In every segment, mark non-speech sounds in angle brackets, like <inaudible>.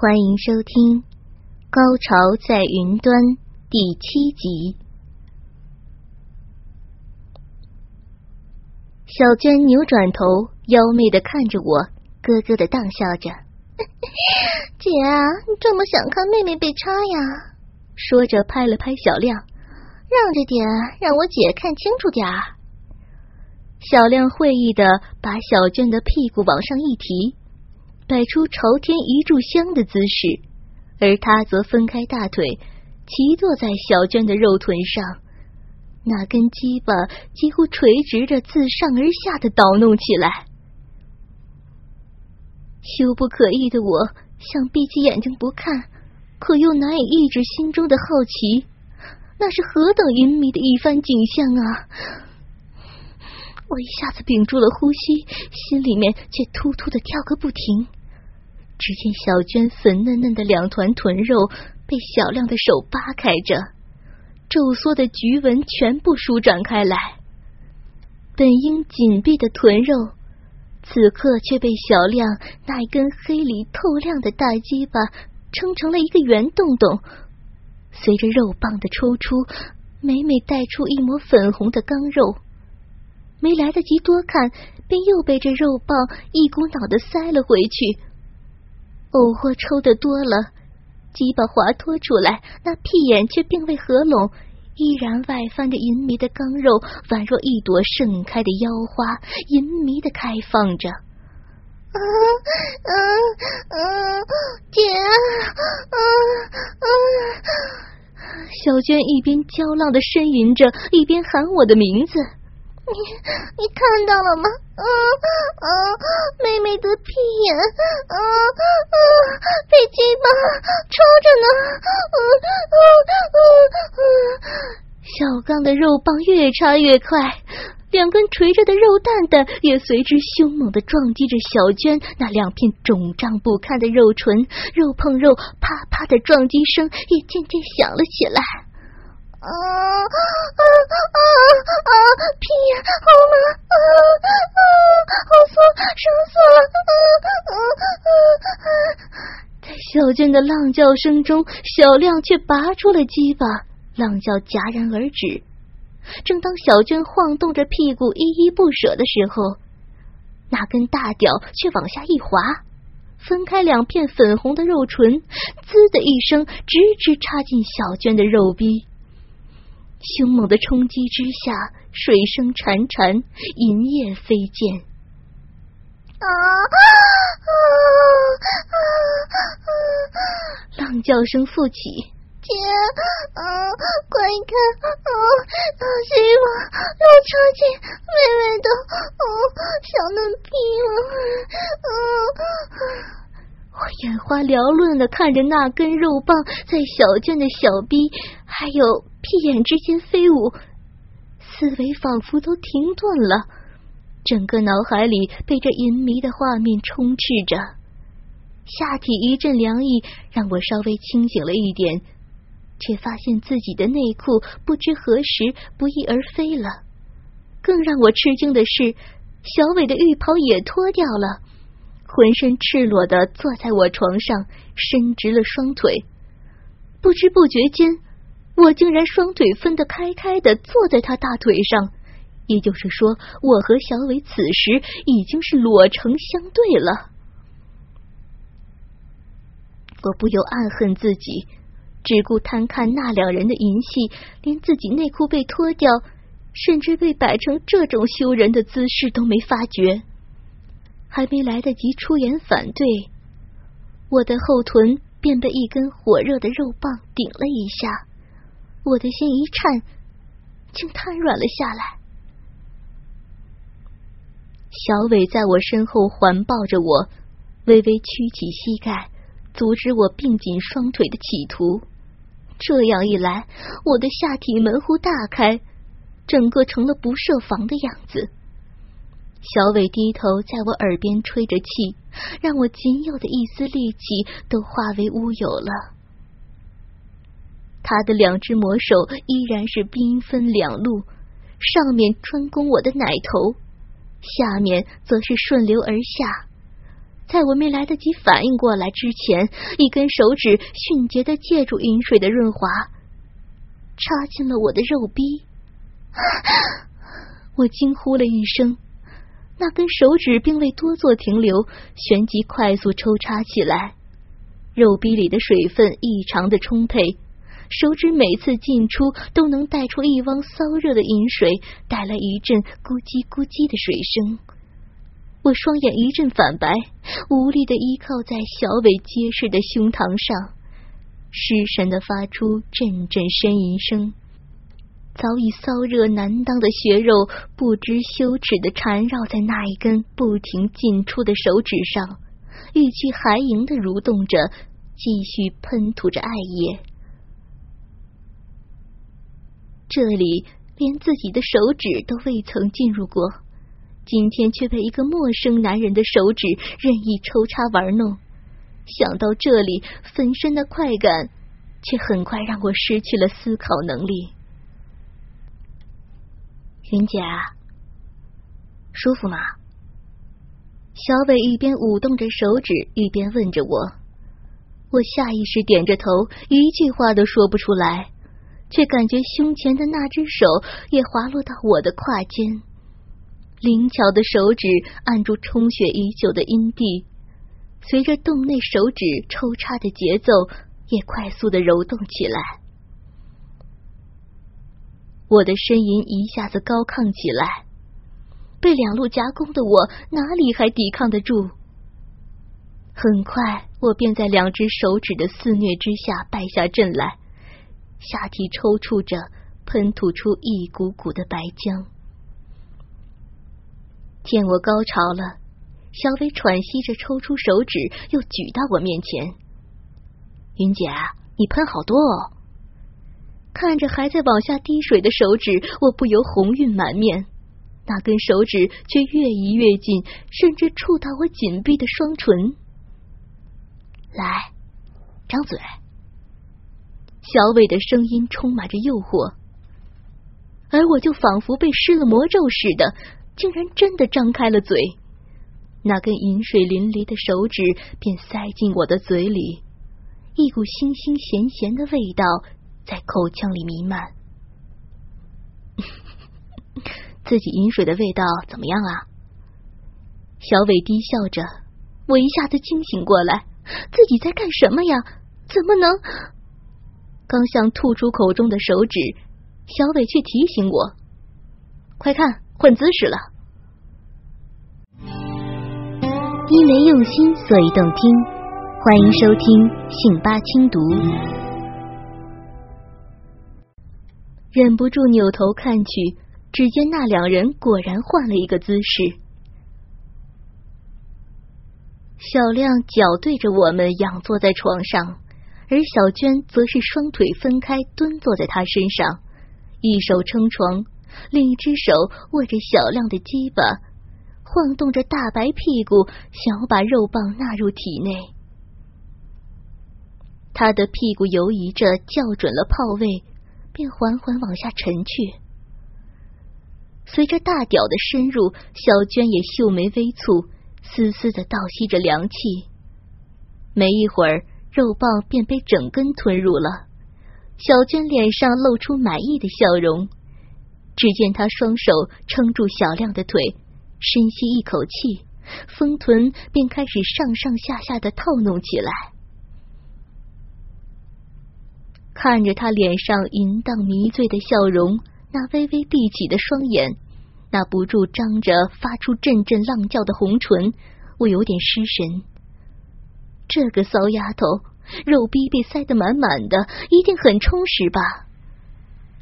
欢迎收听《高潮在云端》第七集。小娟扭转头，妖媚的看着我，咯咯的荡笑着：“ <laughs> 姐啊，你这么想看妹妹被插呀？”说着拍了拍小亮：“让着点，让我姐看清楚点儿。”小亮会意的把小娟的屁股往上一提，摆出朝天一炷香的姿势，而他则分开大腿，骑坐在小娟的肉臀上，那根鸡巴几乎垂直着自上而下的捣弄起来。羞不可抑的我想闭起眼睛不看，可又难以抑制心中的好奇，那是何等淫靡的一番景象啊！我一下子屏住了呼吸，心里面却突突的跳个不停。只见小娟粉嫩嫩的两团臀肉被小亮的手扒开着，皱缩的菊纹全部舒展开来。本应紧闭的臀肉，此刻却被小亮那根黑里透亮的大鸡巴撑成了一个圆洞洞。随着肉棒的抽出，每每带出一抹粉红的刚肉。没来得及多看，便又被这肉棒一股脑的塞了回去。藕货抽的多了，鸡巴滑脱出来，那屁眼却并未合拢，依然外翻着淫迷的刚肉，宛若一朵盛开的妖花，淫迷的开放着。啊啊啊！姐啊啊！小娟一边娇浪的呻吟着，一边喊我的名字。你 <laughs> 你看到了吗？啊啊！妹妹的屁眼，啊啊！被鸡巴抽着呢。嗯嗯嗯嗯。小刚的肉棒越插越快，两根垂着的肉蛋蛋也随之凶猛的撞击着小娟那两片肿胀不堪的肉唇，肉碰肉，啪啪的撞击声也渐渐响了起来。啊啊啊啊！屁呀，好麻，啊啊，好酸，爽死了！啊啊啊啊！在小娟的浪叫声中，小亮却拔出了鸡巴，浪叫戛然而止。正当小娟晃动着屁股依依不舍的时候，那根大屌却往下一滑，分开两片粉红的肉唇，滋的一声，直直插进小娟的肉壁。凶猛的冲击之下，水声潺潺，银叶飞溅。啊啊啊啊！浪叫声复起，姐，啊，快看，啊，希望要插进妹妹的啊小嫩屁了，啊！我眼花缭乱的看着那根肉棒在小娟的小臂还有屁眼之间飞舞，思维仿佛都停顿了，整个脑海里被这淫迷的画面充斥着，下体一阵凉意，让我稍微清醒了一点，却发现自己的内裤不知何时不翼而飞了。更让我吃惊的是，小伟的浴袍也脱掉了。浑身赤裸的坐在我床上，伸直了双腿。不知不觉间，我竟然双腿分得开开的坐在他大腿上。也就是说，我和小伟此时已经是裸成相对了。我不由暗恨自己，只顾贪看那两人的淫戏，连自己内裤被脱掉，甚至被摆成这种羞人的姿势都没发觉。还没来得及出言反对，我的后臀便被一根火热的肉棒顶了一下，我的心一颤，竟瘫软了下来。小伟在我身后环抱着我，微微屈起膝盖，阻止我并紧双腿的企图。这样一来，我的下体门户大开，整个成了不设防的样子。小伟低头在我耳边吹着气，让我仅有的一丝力气都化为乌有了。他的两只魔手依然是兵分两路，上面专攻我的奶头，下面则是顺流而下。在我没来得及反应过来之前，一根手指迅捷的借助饮水的润滑，插进了我的肉壁。<gasps> 我惊呼了一声，那根手指并未多做停留，旋即快速抽插起来。肉壁里的水分异常的充沛，手指每次进出都能带出一汪骚热的饮水，带来一阵咕叽咕叽的水声。我双眼一阵反白，无力的依靠在小伟结实的胸膛上，失神的发出阵阵呻吟声。早已骚热难当的血肉不知羞耻的缠绕在那一根不停进出的手指上，欲拒还迎的蠕动着，继续喷吐着爱液。这里连自己的手指都未曾进入过。今天却被一个陌生男人的手指任意抽插玩弄，想到这里，浑身的快感却很快让我失去了思考能力。云姐，舒服吗？小伟一边舞动着手指，一边问着我。我下意识点着头，一句话都说不出来，却感觉胸前的那只手也滑落到我的胯间。灵巧的手指按住充血已久的阴蒂，随着洞内手指抽插的节奏，也快速的揉动起来。我的呻吟一下子高亢起来，被两路夹攻的我哪里还抵抗得住？很快，我便在两只手指的肆虐之下败下阵来，下体抽搐着，喷吐出一股股的白浆。见我高潮了，小伟喘息着抽出手指，又举到我面前。云姐，你喷好多哦！看着还在往下滴水的手指，我不由红晕满面。那根手指却越移越近，甚至触到我紧闭的双唇。来，张嘴。小伟的声音充满着诱惑，而我就仿佛被施了魔咒似的。竟然真的张开了嘴，那根饮水淋漓的手指便塞进我的嘴里，一股腥腥咸咸的味道在口腔里弥漫。<laughs> 自己饮水的味道怎么样啊？小伟低笑着，我一下子惊醒过来，自己在干什么呀？怎么能……刚想吐出口中的手指，小伟却提醒我：“快看！”换姿势了，因为用心，所以动听。欢迎收听信八轻读。忍不住扭头看去，只见那两人果然换了一个姿势。小亮脚对着我们仰坐在床上，而小娟则是双腿分开蹲坐在他身上，一手撑床。另一只手握着小亮的鸡巴，晃动着大白屁股，想要把肉棒纳入体内。他的屁股游移着，校准了炮位，便缓缓往下沉去。随着大屌的深入，小娟也秀眉微蹙，丝丝的倒吸着凉气。没一会儿，肉棒便被整根吞入了。小娟脸上露出满意的笑容。只见他双手撑住小亮的腿，深吸一口气，丰臀便开始上上下下的套弄起来。看着他脸上淫荡迷醉的笑容，那微微闭起的双眼，那不住张着发出阵阵浪叫的红唇，我有点失神。这个骚丫头，肉逼被塞得满满的，一定很充实吧？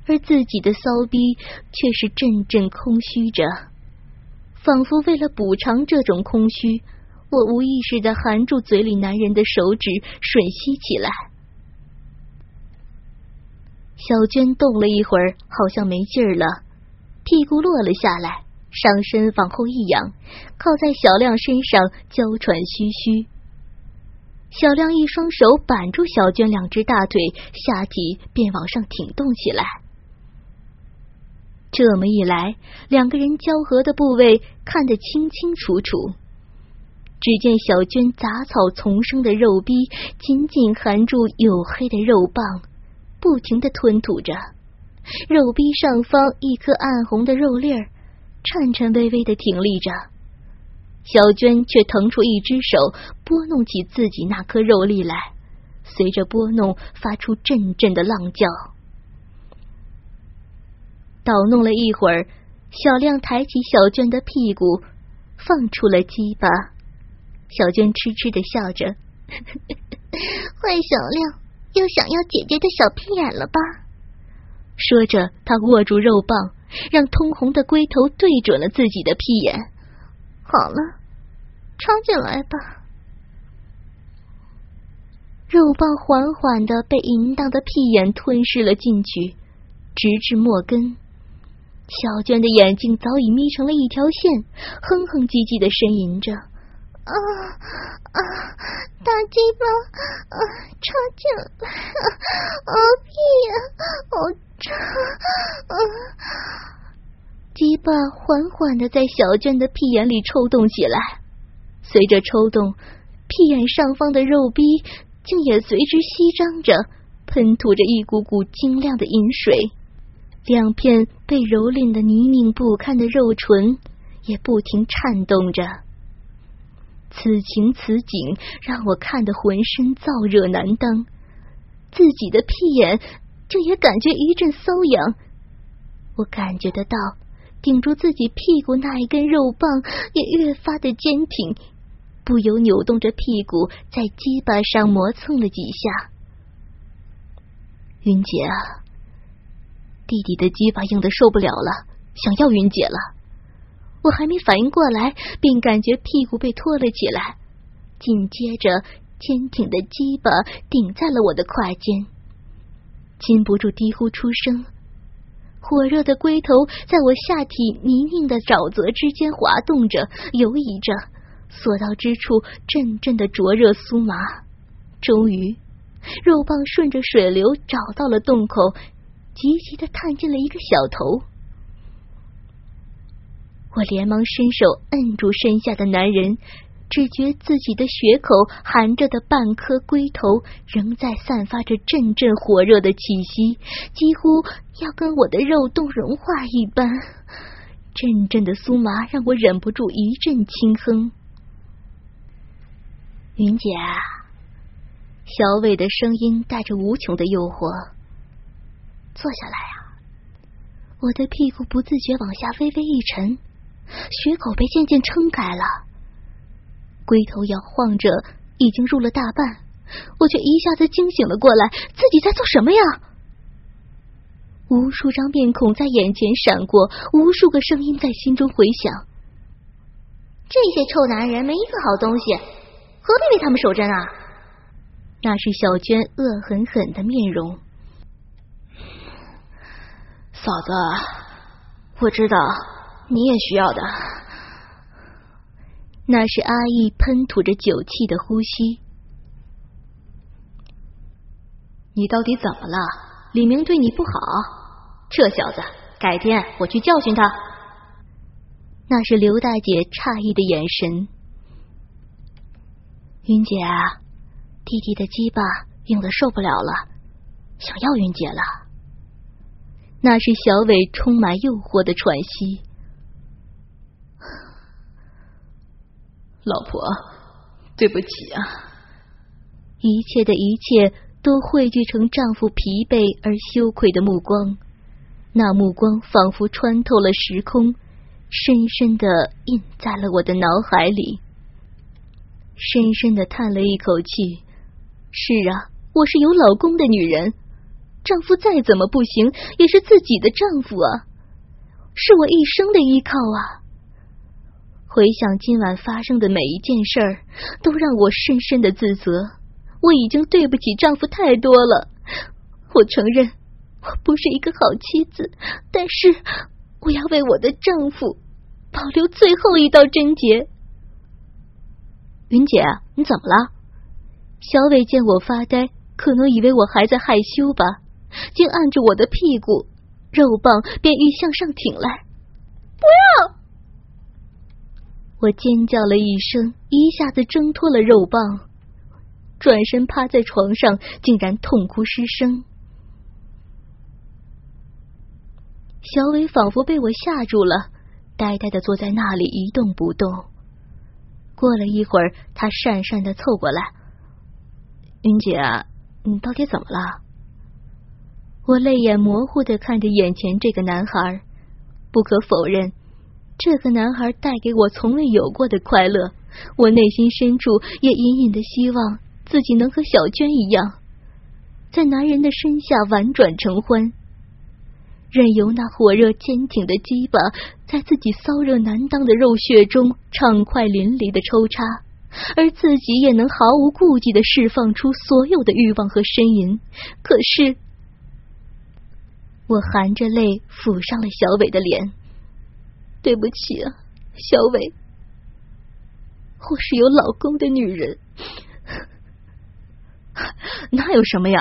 而自己的骚逼却是阵阵空虚着，仿佛为了补偿这种空虚，我无意识的含住嘴里男人的手指，吮吸起来。小娟动了一会儿，好像没劲儿了，屁股落了下来，上身往后一仰，靠在小亮身上，娇喘吁吁。小亮一双手扳住小娟两只大腿，下体便往上挺动起来。这么一来，两个人交合的部位看得清清楚楚。只见小娟杂草丛生的肉壁紧紧含住黝黑的肉棒，不停的吞吐着。肉壁上方一颗暗红的肉粒儿，颤颤巍巍的挺立着。小娟却腾出一只手，拨弄起自己那颗肉粒来，随着拨弄发出阵阵的浪叫。捣弄了一会儿，小亮抬起小娟的屁股，放出了鸡巴。小娟痴痴的笑着，<laughs> 坏小亮又想要姐姐的小屁眼了吧？说着，他握住肉棒，让通红的龟头对准了自己的屁眼。好了，插进来吧。肉棒缓缓的被淫荡的屁眼吞噬了进去，直至末根。小娟的眼睛早已眯成了一条线，哼哼唧唧的呻吟着。啊啊！大鸡巴啊，插进来！啊屁呀，好长！啊！鸡巴缓缓的在小娟的屁眼里抽动起来，随着抽动，屁眼上方的肉壁竟也随之吸张着，喷吐着一股股晶亮的饮水。两片被蹂躏的泥泞不堪的肉唇也不停颤动着，此情此景让我看得浑身燥热难当，自己的屁眼竟也感觉一阵瘙痒。我感觉得到，顶住自己屁股那一根肉棒也越发的坚挺，不由扭动着屁股在鸡巴上磨蹭了几下。云姐啊！弟弟的鸡巴硬的受不了了，想要云姐了。我还没反应过来，便感觉屁股被拖了起来，紧接着坚挺的鸡巴顶在了我的胯间，禁不住低呼出声。火热的龟头在我下体泥泞的沼泽之间滑动着、游移着，所到之处阵阵的灼热酥麻。终于，肉棒顺着水流找到了洞口。急急的探进了一个小头，我连忙伸手摁住身下的男人，只觉自己的血口含着的半颗龟头仍在散发着阵阵火热的气息，几乎要跟我的肉冻融化一般。阵阵的酥麻让我忍不住一阵轻哼。云姐，小伟的声音带着无穷的诱惑。坐下来啊！我的屁股不自觉往下微微一沉，血口被渐渐撑开了，龟头摇晃着，已经入了大半，我却一下子惊醒了过来，自己在做什么呀？无数张面孔在眼前闪过，无数个声音在心中回响。这些臭男人没一个好东西，何必为他们守贞啊？那是小娟恶狠狠的面容。嫂子，我知道你也需要的。那是阿义喷吐着酒气的呼吸。你到底怎么了？李明对你不好？这小子，改天我去教训他。那是刘大姐诧异的眼神。云姐啊，弟弟的鸡巴硬的受不了了，想要云姐了。那是小伟充满诱惑的喘息。老婆，对不起啊！一切的一切都汇聚成丈夫疲惫而羞愧的目光，那目光仿佛穿透了时空，深深的印在了我的脑海里。深深的叹了一口气。是啊，我是有老公的女人。丈夫再怎么不行，也是自己的丈夫啊，是我一生的依靠啊！回想今晚发生的每一件事儿，都让我深深的自责。我已经对不起丈夫太多了。我承认我不是一个好妻子，但是我要为我的丈夫保留最后一道贞洁。云姐，你怎么了？小伟见我发呆，可能以为我还在害羞吧，竟按住我的屁股，肉棒便欲向上挺来。不要！我尖叫了一声，一下子挣脱了肉棒，转身趴在床上，竟然痛哭失声。小伟仿佛被我吓住了，呆呆的坐在那里一动不动。过了一会儿，他讪讪的凑过来：“云姐，你到底怎么了？”我泪眼模糊的看着眼前这个男孩，不可否认，这个男孩带给我从未有过的快乐。我内心深处也隐隐的希望自己能和小娟一样，在男人的身下婉转成欢。任由那火热坚挺的鸡巴在自己骚热难当的肉穴中畅快淋漓的抽插，而自己也能毫无顾忌的释放出所有的欲望和呻吟。可是，我含着泪抚上了小伟的脸。对不起啊，小伟，我是有老公的女人。<laughs> 那有什么呀？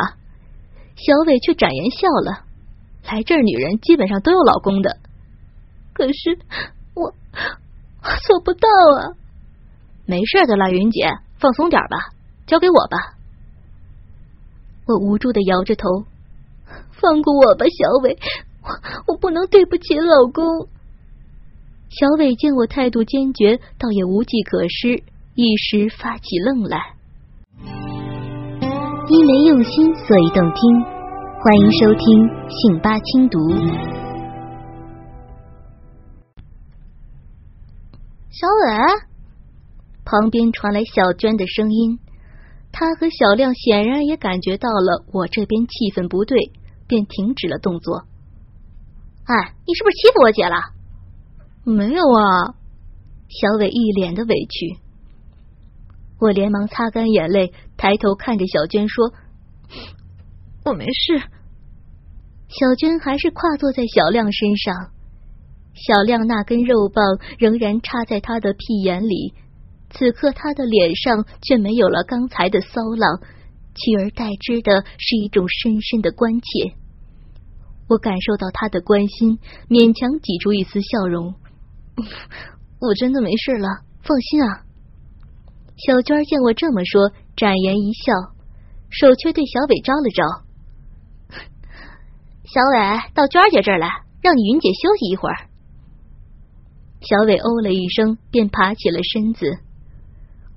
小伟却展颜笑了。来这儿，女人基本上都有老公的。可是我做不到啊！没事的啦，云姐，放松点吧，交给我吧。我无助的摇着头，放过我吧，小伟，我我不能对不起老公。小伟见我态度坚决，倒也无计可施，一时发起愣来。因为用心，所以动听。欢迎收听《信八轻读》。小伟，旁边传来小娟的声音。她和小亮显然也感觉到了我这边气氛不对，便停止了动作。哎，你是不是欺负我姐了？没有啊。小伟一脸的委屈。我连忙擦干眼泪，抬头看着小娟说。我没事。小娟还是跨坐在小亮身上，小亮那根肉棒仍然插在他的屁眼里。此刻他的脸上却没有了刚才的骚浪，取而代之的是一种深深的关切。我感受到他的关心，勉强挤出一丝笑容：“ <laughs> 我真的没事了，放心啊。”小娟见我这么说，展颜一笑，手却对小伟招了招。<laughs> 小伟，到娟姐这儿来，让你云姐休息一会儿。小伟哦了一声，便爬起了身子。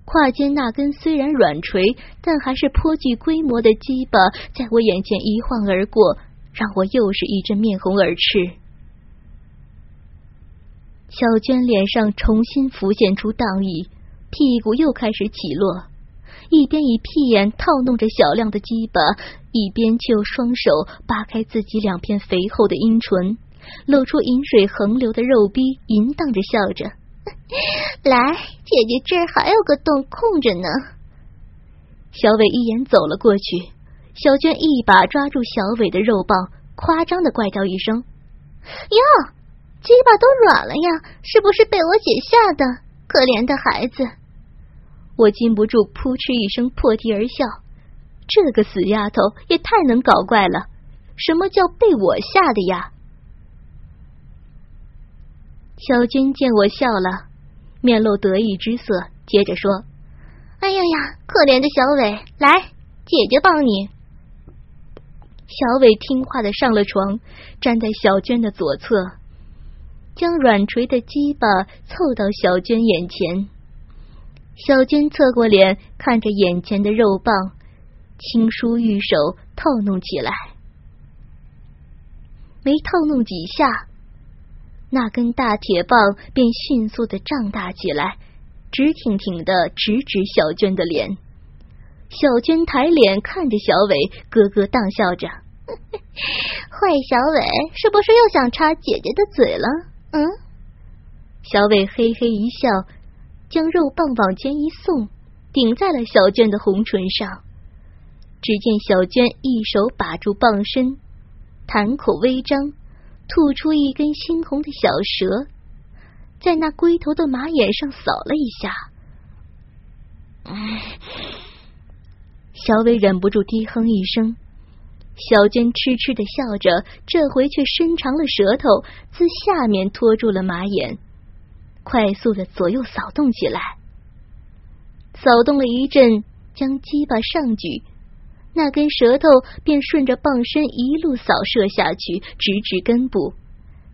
胯间那根虽然软垂，但还是颇具规模的鸡巴，在我眼前一晃而过，让我又是一阵面红耳赤。小娟脸上重新浮现出荡意，屁股又开始起落。一边以屁眼套弄着小亮的鸡巴，一边却用双手扒开自己两片肥厚的阴唇，露出饮水横流的肉逼，淫荡着笑着：“ <laughs> 来，姐姐这儿还有个洞空着呢。”小伟一眼走了过去，小娟一把抓住小伟的肉棒，夸张的怪叫一声：“哟，鸡巴都软了呀！是不是被我姐吓的？可怜的孩子！”我禁不住扑哧一声破涕而笑，这个死丫头也太能搞怪了！什么叫被我吓的呀？小军见我笑了，面露得意之色，接着说：“哎呀呀，可怜的小伟，来，姐姐帮你。”小伟听话的上了床，站在小娟的左侧，将软垂的鸡巴凑到小娟眼前。小娟侧过脸，看着眼前的肉棒，轻舒玉手套弄起来。没套弄几下，那根大铁棒便迅速的胀大起来，直挺挺的直指小娟的脸。小娟抬脸看着小伟，咯咯荡笑着：“ <laughs> 坏小伟，是不是又想插姐姐的嘴了？”嗯。小伟嘿嘿一笑，将肉棒往前一送，顶在了小娟的红唇上。只见小娟一手把住棒身，潭口微张，吐出一根猩红的小蛇，在那龟头的马眼上扫了一下。小伟忍不住低哼一声，小娟痴痴的笑着，这回却伸长了舌头，自下面托住了马眼，快速的左右扫动起来。扫动了一阵，将鸡巴上举。那根舌头便顺着棒身一路扫射下去，直至根部，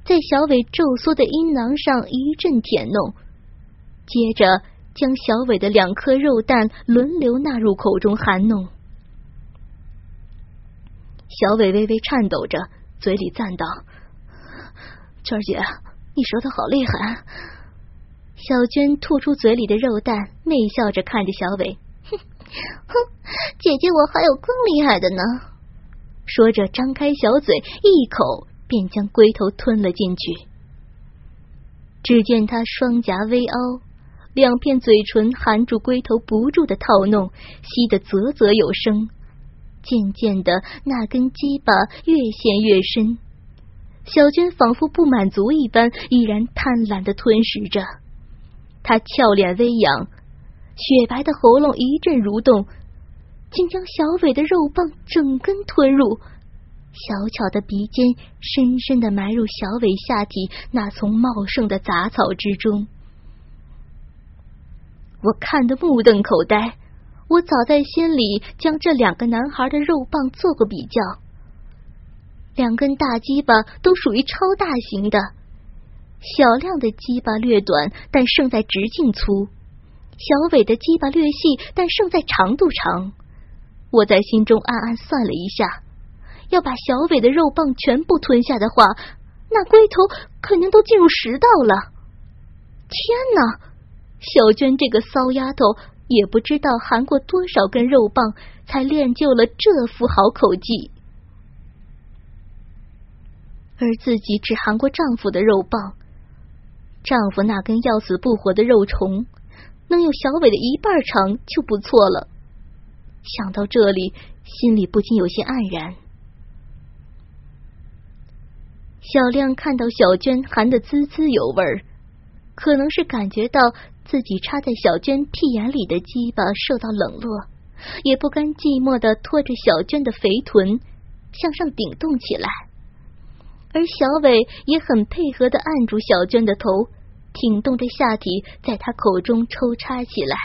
在小伟皱缩的阴囊上一阵舔弄，接着将小伟的两颗肉蛋轮流纳入口中含弄。小伟微微颤抖着，嘴里赞道：“娟儿姐，你舌头好厉害。”小娟吐出嘴里的肉蛋，媚笑着看着小伟。哼哼，姐姐我还有更厉害的呢！说着，张开小嘴，一口便将龟头吞了进去。只见他双颊微凹，两片嘴唇含住龟头，不住的套弄，吸得啧啧有声。渐渐的，那根鸡巴越陷越深，小娟仿佛不满足一般，依然贪婪的吞食着。她俏脸微扬。雪白的喉咙一阵蠕动，竟将小伟的肉棒整根吞入，小巧的鼻尖深深的埋入小伟下体那丛茂盛的杂草之中。我看得目瞪口呆，我早在心里将这两个男孩的肉棒做过比较，两根大鸡巴都属于超大型的，小亮的鸡巴略短，但胜在直径粗。小伟的鸡巴略细，但胜在长度长。我在心中暗暗算了一下，要把小伟的肉棒全部吞下的话，那龟头肯定都进入食道了。天哪！小娟这个骚丫头也不知道含过多少根肉棒，才练就了这副好口技。而自己只含过丈夫的肉棒，丈夫那根要死不活的肉虫。能有小伟的一半长就不错了。想到这里，心里不禁有些黯然。小亮看到小娟含的滋滋有味儿，可能是感觉到自己插在小娟屁眼里的鸡巴受到冷落，也不甘寂寞的拖着小娟的肥臀向上顶动起来，而小伟也很配合的按住小娟的头。挺动着下体，在她口中抽插起来。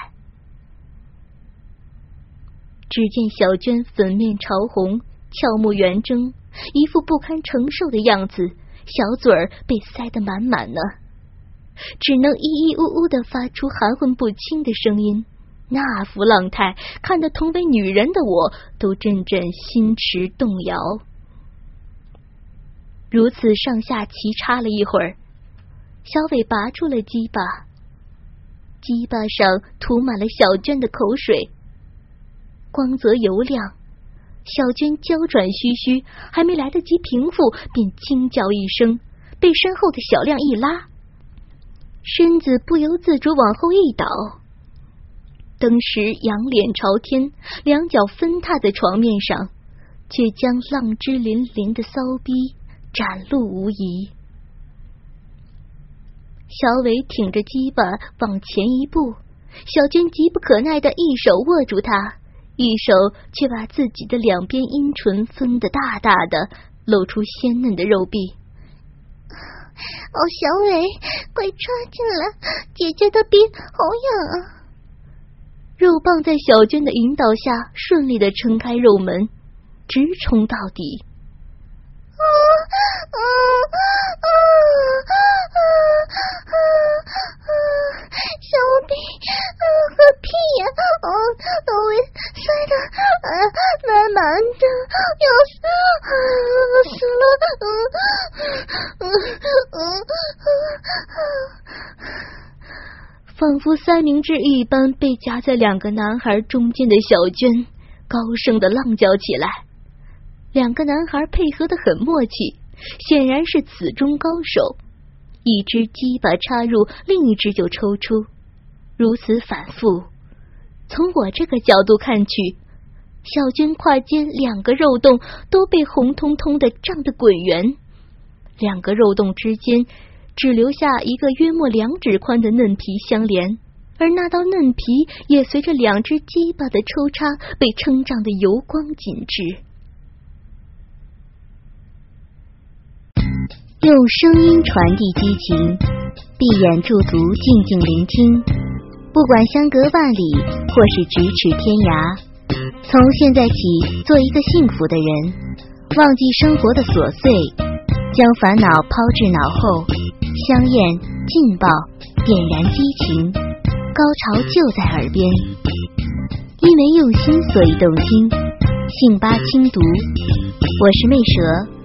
只见小娟粉面潮红，俏目圆睁，一副不堪承受的样子，小嘴儿被塞得满满的，只能咿咿呜呜的发出含混不清的声音。那副浪态，看得同为女人的我都阵阵心驰动摇。如此上下齐插了一会儿。小伟拔出了鸡巴，鸡巴上涂满了小娟的口水，光泽油亮。小娟娇喘吁吁，还没来得及平复，便惊叫一声，被身后的小亮一拉，身子不由自主往后一倒，登时仰脸朝天，两脚分踏在床面上，却将浪之淋淋的骚逼展露无遗。小伟挺着鸡巴往前一步，小娟急不可耐的一手握住他，一手却把自己的两边阴唇分得大大的，露出鲜嫩的肉壁。哦，小伟，快插进来，姐姐的逼好痒啊！肉棒在小娟的引导下顺利的撑开肉门，直冲到底。啊啊啊啊啊啊！小臂和屁眼啊都被塞的满满的，要死死了！嗯嗯嗯 <laughs> 仿佛三明治一般被夹在两个男孩中间的小娟，高声的浪叫起来。两个男孩配合的很默契，显然是此中高手。一只鸡巴插入，另一只就抽出，如此反复。从我这个角度看去，小娟胯间两个肉洞都被红彤彤的胀得滚圆，两个肉洞之间只留下一个约莫两指宽的嫩皮相连，而那道嫩皮也随着两只鸡巴的抽插被撑胀的油光紧致。用声音传递激情，闭眼驻足，静静聆听。不管相隔万里，或是咫尺天涯，从现在起，做一个幸福的人，忘记生活的琐碎，将烦恼抛至脑后，香艳劲爆，点燃激情，高潮就在耳边。因为用心，所以动听。信八清读，我是魅蛇。